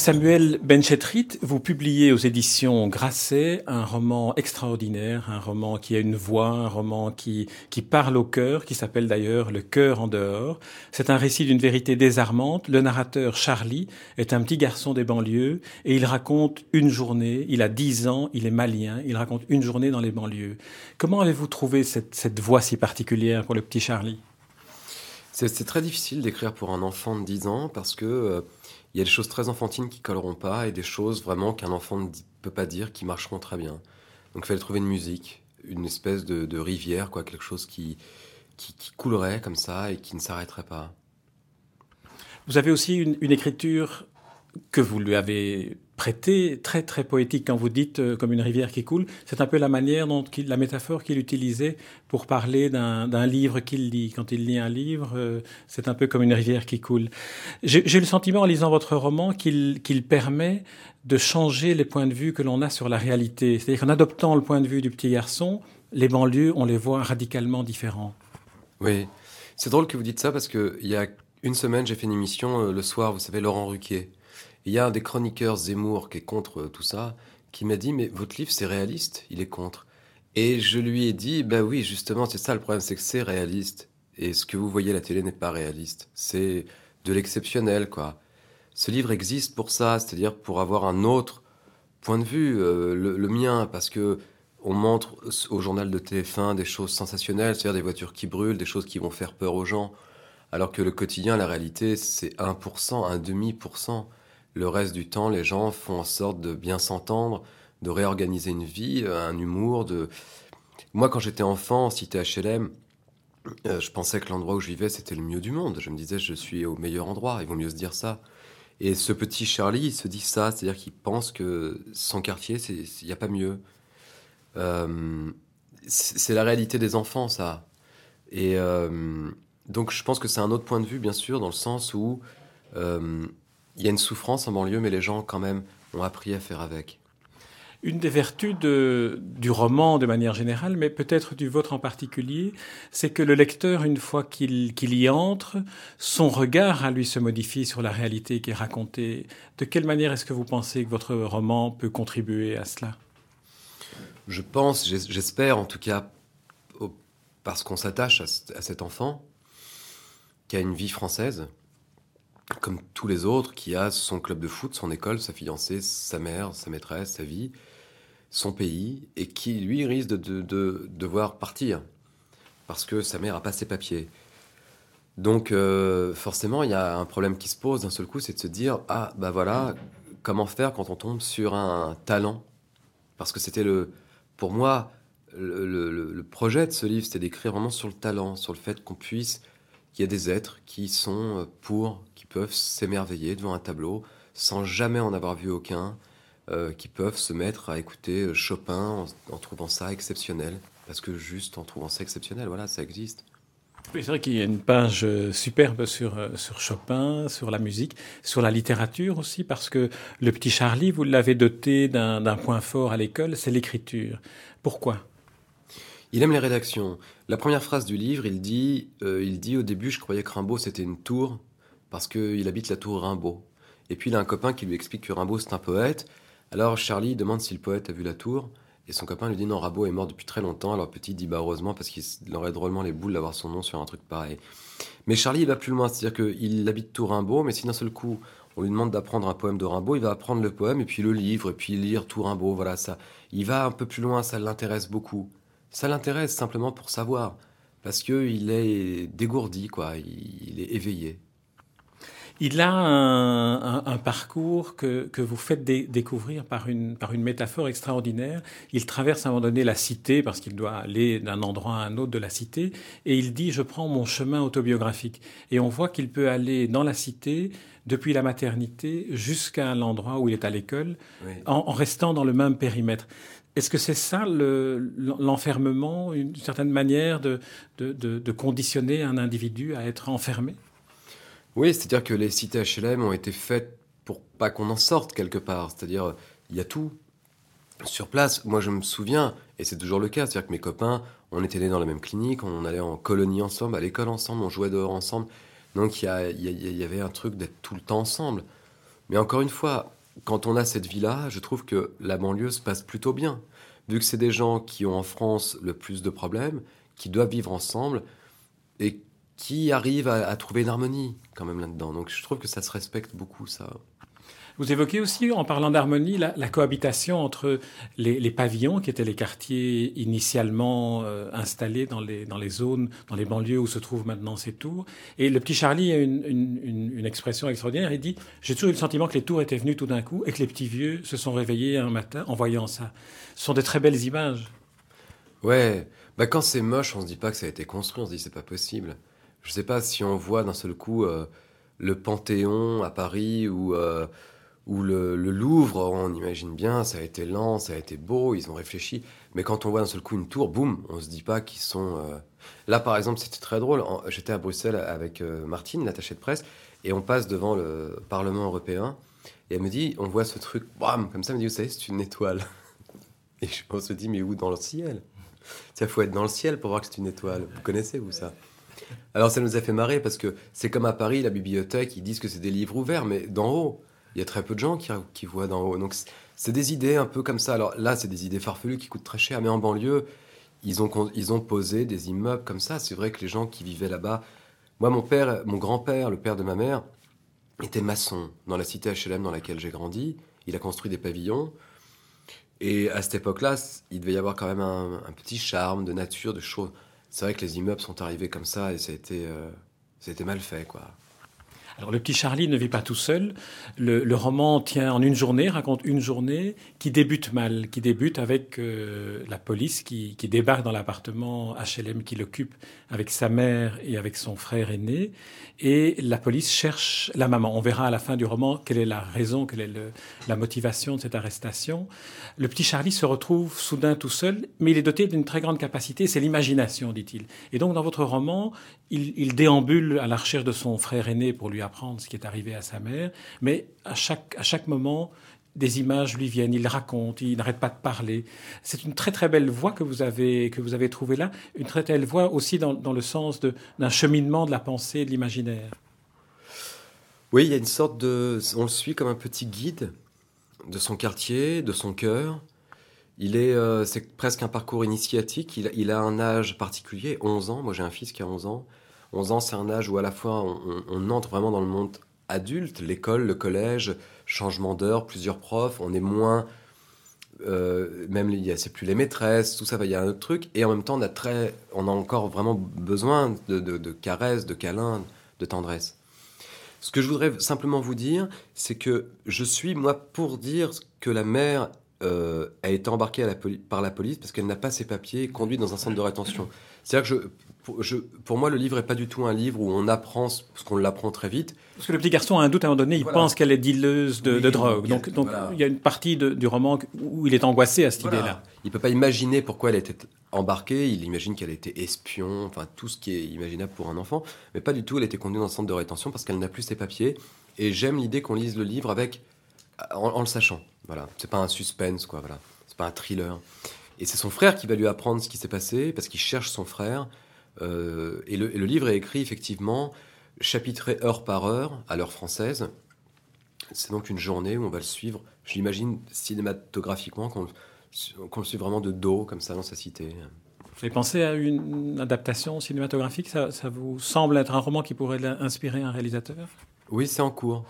Samuel Benchetrit, vous publiez aux éditions Grasset un roman extraordinaire, un roman qui a une voix, un roman qui, qui parle au cœur, qui s'appelle d'ailleurs Le cœur en dehors. C'est un récit d'une vérité désarmante. Le narrateur Charlie est un petit garçon des banlieues et il raconte une journée, il a dix ans, il est malien, il raconte une journée dans les banlieues. Comment avez-vous trouvé cette, cette voix si particulière pour le petit Charlie? C'est très difficile d'écrire pour un enfant de 10 ans parce que... Il y a des choses très enfantines qui colleront pas et des choses vraiment qu'un enfant ne peut pas dire qui marcheront très bien. Donc il fallait trouver une musique, une espèce de, rivière, quoi, quelque chose qui, qui, coulerait comme ça et qui ne s'arrêterait pas. Vous avez aussi une écriture que vous lui avez prêté très très poétique quand vous dites euh, comme une rivière qui coule. C'est un peu la manière dont la métaphore qu'il utilisait pour parler d'un livre qu'il lit. Quand il lit un livre, euh, c'est un peu comme une rivière qui coule. J'ai le sentiment en lisant votre roman qu'il permet de changer les points de vue que l'on a sur la réalité. C'est-à-dire qu'en adoptant le point de vue du petit garçon, les banlieues, on les voit radicalement différents. Oui, c'est drôle que vous dites ça parce qu'il y a une semaine, j'ai fait une émission euh, le soir, vous savez, Laurent Ruquier. Il y a un des chroniqueurs, Zemmour, qui est contre tout ça, qui m'a dit, mais votre livre, c'est réaliste, il est contre. Et je lui ai dit, ben oui, justement, c'est ça le problème, c'est que c'est réaliste. Et ce que vous voyez à la télé n'est pas réaliste. C'est de l'exceptionnel, quoi. Ce livre existe pour ça, c'est-à-dire pour avoir un autre point de vue, euh, le, mien, parce que on montre au journal de TF1 des choses sensationnelles, c'est-à-dire des voitures qui brûlent, des choses qui vont faire peur aux gens, alors que le quotidien, la réalité, c'est 1%, un demi pour cent. Le reste du temps, les gens font en sorte de bien s'entendre, de réorganiser une vie, euh, un humour. De... Moi, quand j'étais enfant, en cité HLM, euh, je pensais que l'endroit où je vivais, c'était le mieux du monde. Je me disais, je suis au meilleur endroit, il vaut mieux se dire ça. Et ce petit Charlie, il se dit ça, c'est-à-dire qu'il pense que son quartier, il n'y a pas mieux. Euh, c'est la réalité des enfants, ça. Et donc, je pense que c'est un autre point de vue, bien sûr, dans le sens où y a une souffrance en banlieue, mais les gens, quand même, ont appris à faire avec. Une des vertus du roman de manière générale, mais peut-être du vôtre en particulier, c'est que le lecteur, une fois qu'il y entre, son regard à lui se modifie sur la réalité qui est racontée. De quelle manière est-ce que vous pensez que votre roman peut contribuer à cela? Je pense, j'espère en tout cas, parce qu'on s'attache à cet enfant, qui a une vie française, comme tous les autres, qui a son club de foot, son école, sa fiancée, sa mère, sa maîtresse, sa vie, son pays, et qui, lui, risque de, devoir partir, parce que sa mère a pas ses papiers. Donc, euh, forcément, il y a un problème qui se pose d'un seul coup, c'est de se dire, ah, bah voilà, comment faire quand on tombe sur un talent? Parce que c'était le, pour moi, le projet de ce livre, c'était d'écrire vraiment sur le talent, sur le fait qu'on puisse il y a des êtres qui sont pour, peuvent s'émerveiller devant un tableau sans jamais en avoir vu aucun, euh, qui peuvent se mettre à écouter euh, Chopin en, trouvant ça exceptionnel, parce que juste en trouvant ça exceptionnel, voilà, ça existe. c'est vrai qu'il y a une page superbe sur, sur Chopin, sur la musique, sur la littérature aussi, parce que le petit Charlie, vous l'avez doté d'un point fort à l'école, c'est l'écriture. Pourquoi? Il aime les rédactions. La première phrase du livre, il dit, euh, il dit au début, je croyais que Rimbaud c'était une tour parce qu'il habite la tour Rimbaud. Et puis il a un copain qui lui explique que Rimbaud c'est un poète. Alors Charlie demande si le poète a vu la tour. Et son copain lui dit non, Rimbaud est mort depuis très longtemps. Alors petit dit bah heureusement parce qu'il aurait drôlement les boules d'avoir son nom sur un truc pareil. Mais Charlie il va plus loin, c'est-à-dire qu'il habite Tour Rimbaud, mais si d'un seul coup on lui demande d'apprendre un poème de Rimbaud, il va apprendre le poème et puis le livre et puis lire Tour Rimbaud, voilà ça. Il va un peu plus loin, ça l'intéresse beaucoup. Ça l'intéresse simplement pour savoir, parce qu'il est dégourdi, quoi, il, est éveillé. Il a un, parcours que, que, vous faites découvrir par une, par une métaphore extraordinaire. Il traverse à un moment donné la cité, parce qu'il doit aller d'un endroit à un autre de la cité, et il dit, je prends mon chemin autobiographique. Et on voit qu'il peut aller dans la cité, depuis la maternité jusqu'à l'endroit où il est à l'école, en, restant dans le même périmètre. Est-ce que c'est ça l'enfermement, une certaine manière de, de, conditionner un individu à être enfermé? Oui, c'est-à-dire que les cités HLM ont été faites pour pas qu'on en sorte quelque part. C'est-à-dire, il y a tout sur place. Moi, je me souviens, et c'est toujours le cas, c'est-à-dire que mes copains, on était nés dans la même clinique, on allait en colonie ensemble, à l'école ensemble, on jouait dehors ensemble. Donc il y, avait un truc d'être tout le temps ensemble. Mais encore une fois, quand on a cette vie-là, je trouve que la banlieue se passe plutôt bien. Vu que c'est des gens qui ont en France le plus de problèmes, qui doivent vivre ensemble et qui arrivent à, à trouver une harmonie quand même là-dedans. Donc je trouve que ça se respecte beaucoup, ça. Vous évoquez aussi, en parlant d'harmonie, la, cohabitation entre les, pavillons, qui étaient les quartiers initialement euh, installés dans les, dans les zones, dans les banlieues où se trouvent maintenant ces tours. Et le petit Charlie a une, une, expression extraordinaire. Il dit J'ai toujours eu le sentiment que les tours étaient venus tout d'un coup et que les petits vieux se sont réveillés un matin en voyant ça. Ce sont des très belles images. Ouais, bah quand c'est moche, on se dit pas que ça a été construit, on se dit c'est pas possible. Je sais pas si on voit d'un seul coup euh, le Panthéon à Paris ou. Euh, ou le, Louvre, on imagine bien, ça a été lent, ça a été beau, ils ont réfléchi. Mais quand on voit d'un seul coup une tour, boum, on se dit pas qu'ils sont. Euh, là, par exemple, c'était très drôle. J'étais à Bruxelles avec Martine, l'attachée de presse, et on passe devant le Parlement européen. Et elle me dit, on voit ce truc, bam, comme ça, elle me dit, vous savez, c'est une étoile. Et on se dit, mais où? Dans le ciel Il faut être dans le ciel pour voir que c'est une étoile. Vous connaissez, vous, ça? Alors, ça nous a fait marrer parce que c'est comme à Paris, la bibliothèque, ils disent que c'est des livres ouverts, mais d'en haut il y a très peu de gens qui, voient d'en haut. Donc c'est des idées un peu comme ça. Alors là, c'est des idées farfelues qui coûtent très cher, mais en banlieue, ils ont, ils ont posé des immeubles comme ça. C'est vrai que les gens qui vivaient là-bas. Moi, mon père, mon grand-père, le père de ma mère, était maçon dans la cité HLM dans laquelle j'ai grandi. Il a construit des pavillons. Et à cette époque-là, il devait y avoir quand même un, petit charme de nature, de choses. C'est vrai que les immeubles sont arrivés comme ça et ça a été, euh, mal fait, quoi. Alors le petit Charlie ne vit pas tout seul. Le, roman tient en une journée, raconte une journée qui débute mal, qui débute avec euh, la police qui, débarque dans l'appartement HLM qu'il occupe avec sa mère et avec son frère aîné. Et la police cherche la maman. On verra à la fin du roman quelle est la raison, quelle est la motivation de cette arrestation. Le petit Charlie se retrouve soudain tout seul, mais il est doté d'une très grande capacité, c'est l'imagination, dit-il. Et donc dans votre roman, il, il déambule à la recherche de son frère aîné pour lui apprendre ce qui est arrivé à sa mère, mais à chaque, à chaque moment, des images lui viennent, il raconte, il n'arrête pas de parler. C'est une très très belle voix que vous avez, que vous avez trouvée là, une très belle voix aussi dans, dans le sens d'un cheminement de la pensée, de l'imaginaire. Oui, il y a une sorte de... On le suit comme un petit guide de son quartier, de son cœur. Il est, euh, c'est presque un parcours initiatique. Il, il, a un âge particulier, 11 ans. Moi, j'ai un fils qui a 11 ans. 11 ans, c'est un âge où à la fois on, entre vraiment dans le monde adulte, l'école, le collège, changement d'heure, plusieurs profs, on est moins. Euh, même c'est plus les maîtresses, tout ça, il y a un autre truc. Et en même temps, on a, très, on a encore vraiment besoin de, caresses, de câlins, de tendresse. Ce que je voudrais simplement vous dire, c'est que je suis, moi, pour dire que la mère euh, a été embarquée à la par la police parce qu'elle n'a pas ses papiers, conduite dans un centre de rétention. C'est-à-dire que je, pour, moi, le livre n'est pas du tout un livre où on apprend ce qu'on l'apprend très vite. Parce que le petit garçon a un doute à un moment donné, il pense qu'elle est dealeuse de, drogue. Donc, il y a une partie du roman où il est angoissé à cette idée-là. Il peut pas imaginer pourquoi elle était embarquée, il imagine qu'elle était espion, enfin tout ce qui est imaginable pour un enfant, mais pas du tout, elle était conduite dans un centre de rétention parce qu'elle n'a plus ses papiers. Et j'aime l'idée qu'on lise le livre avec en, le sachant. Voilà, c'est pas un suspense, quoi. Voilà, c'est pas un thriller. Et c'est son frère qui va lui apprendre ce qui s'est passé parce qu'il cherche son frère. Euh, et, le, livre est écrit effectivement chapitré heure par heure à l'heure française. C'est donc une journée où on va le suivre, je l'imagine cinématographiquement, qu'on le suit vraiment de dos, comme ça, dans sa cité. Vous avez pensé à une adaptation cinématographique? Ça, vous semble être un roman qui pourrait inspirer un réalisateur? Oui, c'est en cours.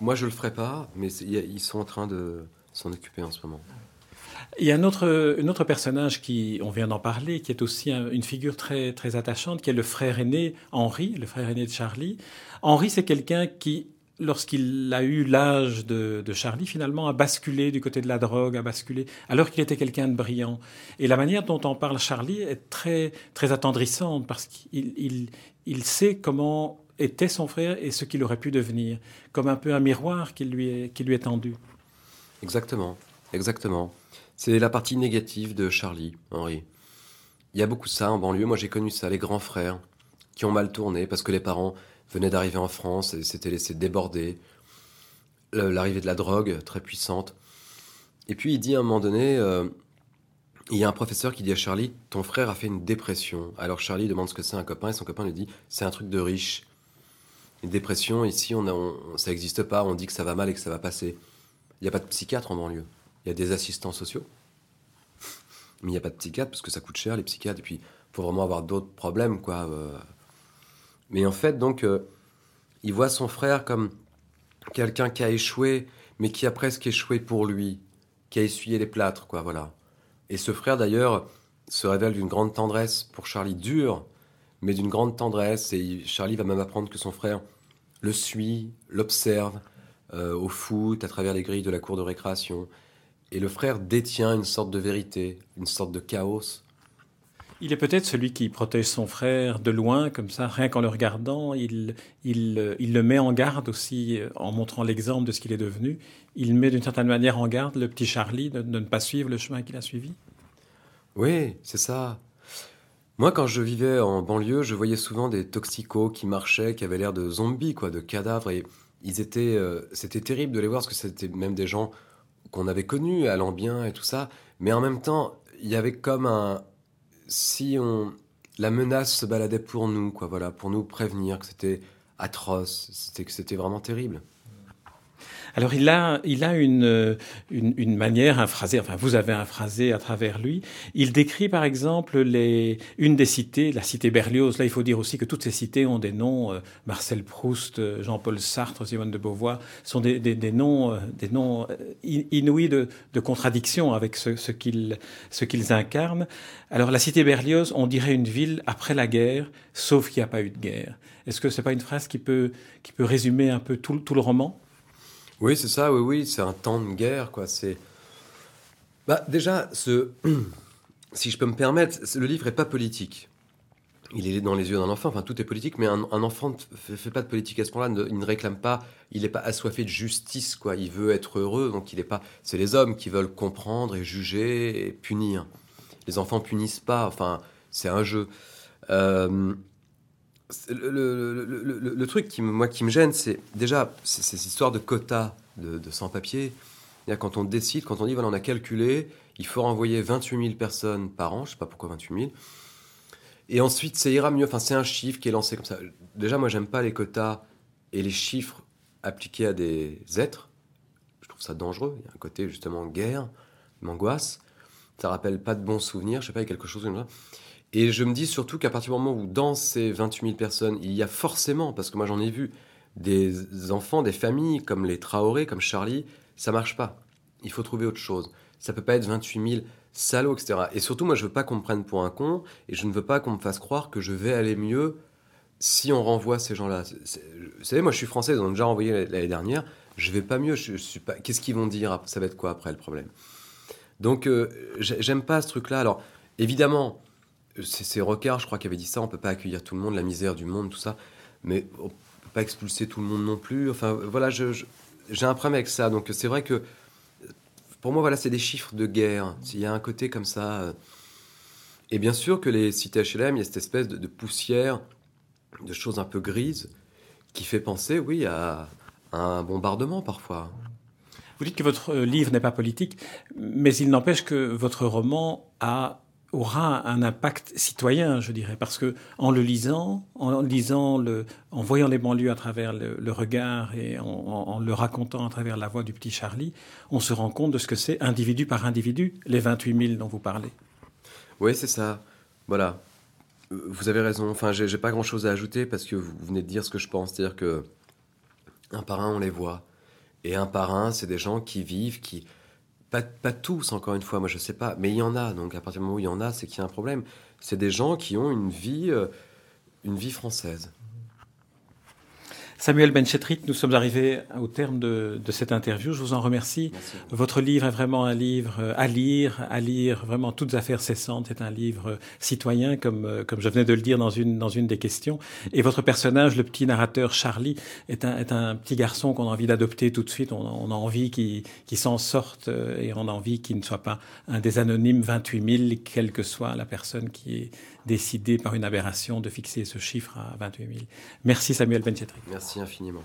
moi, je le ferai pas, mais ils sont en train de s'en occuper en ce moment. Il y a un autre, un autre personnage qui, on vient d'en parler, qui est aussi une figure très, très attachante, qui est le frère aîné Henri, le frère aîné de Charlie. Henri, c'est quelqu'un qui, lorsqu'il a eu l'âge de, de, Charlie, finalement, a basculé du côté de la drogue, a basculé, alors qu'il était quelqu'un de brillant. Et la manière dont on parle Charlie est très, très attendrissante, parce qu'il il, il sait comment était son frère et ce qu'il aurait pu devenir, comme un peu un miroir lui qui lui est tendu. Exactement, exactement. C'est la partie négative de Charlie, Henri. Il y a beaucoup ça en banlieue. Moi, j'ai connu ça, les grands frères qui ont mal tourné parce que les parents venaient d'arriver en France et s'étaient laissés déborder. L'arrivée de la drogue, très puissante. Et puis, il dit à un moment donné, euh, il y a un professeur qui dit à Charlie, ton frère a fait une dépression. Alors Charlie demande ce que c'est un copain et son copain lui dit, c'est un truc de riche. Une dépression, ici, on, ça n'existe pas. On dit que ça va mal et que ça va passer. Il n'y a pas de psychiatre en banlieue. Il y a des assistants sociaux. Mais il n'y a pas de psychiatre parce que ça coûte cher, les psychiatres. Et puis, il faut vraiment avoir d'autres problèmes, quoi. Euh. Mais en fait, donc, euh, il voit son frère comme quelqu'un qui a échoué, mais qui a presque échoué pour lui, qui a essuyé les plâtres, quoi, voilà. Et ce frère, d'ailleurs, se révèle d'une grande tendresse pour Charlie, dur, mais d'une grande tendresse. Et Charlie va même apprendre que son frère le suit, l'observe euh, au foot, à travers les grilles de la cour de récréation. Et le frère détient une sorte de vérité, une sorte de chaos. Il est peut-être celui qui protège son frère de loin, comme ça, rien qu'en le regardant, il, il, il, le met en garde aussi, euh, en montrant l'exemple de ce qu'il est devenu. Il met d'une certaine manière en garde le petit Charlie de, de ne pas suivre le chemin qu'il a suivi. Oui, c'est ça. Moi, quand je vivais en banlieue, je voyais souvent des toxicos qui marchaient, qui avaient l'air de zombies, quoi, de cadavres. Et ils étaient, euh, c'était terrible de les voir parce que c'était même des gens qu'on avait connus, allant bien et tout ça. Mais en même temps, il y avait comme un, si on, la menace se baladait pour nous, quoi, voilà, pour nous prévenir que c'était atroce, que c'était vraiment terrible. Alors il a, il a une, une, manière, un phrasé, enfin vous avez un phrasé à travers lui. Il décrit par exemple les, une des cités, la cité Berlioz. Là il faut dire aussi que toutes ces cités ont des noms, euh, Marcel Proust, euh, Jean-Paul Sartre, Simone de Beauvoir, sont des, des, noms, euh, des noms inouïs de, de contradiction avec ce, ce qu'ils ce incarnent. Alors la cité Berlioz, on dirait une ville après la guerre, sauf qu'il n'y a pas eu de guerre. Est-ce que c'est pas une phrase qui peut, qui peut résumer un peu tout, tout le roman? Oui, c'est ça, oui, oui, c'est un temps de guerre, quoi. C'est. Bah, déjà, ce... si je peux me permettre, le livre n'est pas politique. Il est dans les yeux d'un enfant, enfin tout est politique, mais un, enfant ne fait, pas de politique à ce point-là, il ne réclame pas, il n'est pas assoiffé de justice, quoi. Il veut être heureux, donc il n'est pas. C'est les hommes qui veulent comprendre et juger et punir. Les enfants punissent pas, enfin, c'est un jeu. Euh, le, truc qui, moi, qui me gêne, c'est déjà ces histoires de quotas de, sans-papiers. Quand on décide, quand on dit, voilà, on a calculé, il faut renvoyer 28 000 personnes par an, je sais pas pourquoi 28 000. Et ensuite, ça ira mieux. Enfin, c'est un chiffre qui est lancé comme ça. Déjà, moi, j'aime pas les quotas et les chiffres appliqués à des êtres. Je trouve ça dangereux. Il y a un côté, justement, guerre, m'angoisse. Ça rappelle pas de bons souvenirs. Je sais pas, il y a quelque chose comme ça. Et je me dis surtout qu'à partir du moment où dans ces 28 000 personnes, il y a forcément, parce que moi j'en ai vu, des enfants, des familles comme les Traoré, comme Charlie, ça marche pas. Il faut trouver autre chose. Ça peut pas être 28 000 salauds, etc. Et surtout, moi je veux pas qu'on me prenne pour un con, et je ne veux pas qu'on me fasse croire que je vais aller mieux si on renvoie ces gens-là. Vous savez, moi je suis français, ils ont déjà renvoyé l'année dernière, je vais pas mieux. Qu'est-ce qu'ils vont dire Ça va être quoi après le problème? Donc euh, j'aime pas ce truc-là. Alors évidemment, c'est Rocard, je crois, qui avait dit ça. On peut pas accueillir tout le monde, la misère du monde, tout ça. Mais on peut pas expulser tout le monde non plus. Enfin, voilà, j'ai un problème avec ça. Donc, c'est vrai que pour moi, voilà, c'est des chiffres de guerre. Il y a un côté comme ça. Euh, et bien sûr que les cités HLM, il y a cette espèce de, poussière, de choses un peu grises, qui fait penser, oui, à un bombardement parfois. Vous dites que votre livre n'est pas politique, mais il n'empêche que votre roman a aura un impact citoyen, je dirais, parce que en le lisant, en lisant le, en voyant les banlieues à travers le, regard et en, le racontant à travers la voix du petit Charlie, on se rend compte de ce que c'est individu par individu, les 28 000 dont vous parlez. Oui, c'est ça. Voilà. Vous avez raison. Enfin, j'ai pas grand chose à ajouter parce que vous venez de dire ce que je pense, c'est-à-dire que un par un, on les voit, et un par un, c'est des gens qui vivent, qui pas, tous, encore une fois, moi je sais pas, mais il y en a. Donc à partir du moment où il y en a, c'est qu'il y a un problème. C'est des gens qui ont une vie, euh, une vie française. Samuel Benchetrit, nous sommes arrivés au terme de, de, cette interview. Je vous en remercie. Merci. Votre livre est vraiment un livre à lire, à lire vraiment toutes affaires cessantes. C'est un livre citoyen, comme, comme je venais de le dire dans une, dans une des questions. Et votre personnage, le petit narrateur Charlie, est un, est un petit garçon qu'on a envie d'adopter tout de suite. On, on a envie qu'il qu s'en sorte et on a envie qu'il ne soit pas un des anonymes 28 000, quelle que soit la personne qui est décidée par une aberration de fixer ce chiffre à 28 000. Merci Samuel Benchetri. Merci infiniment.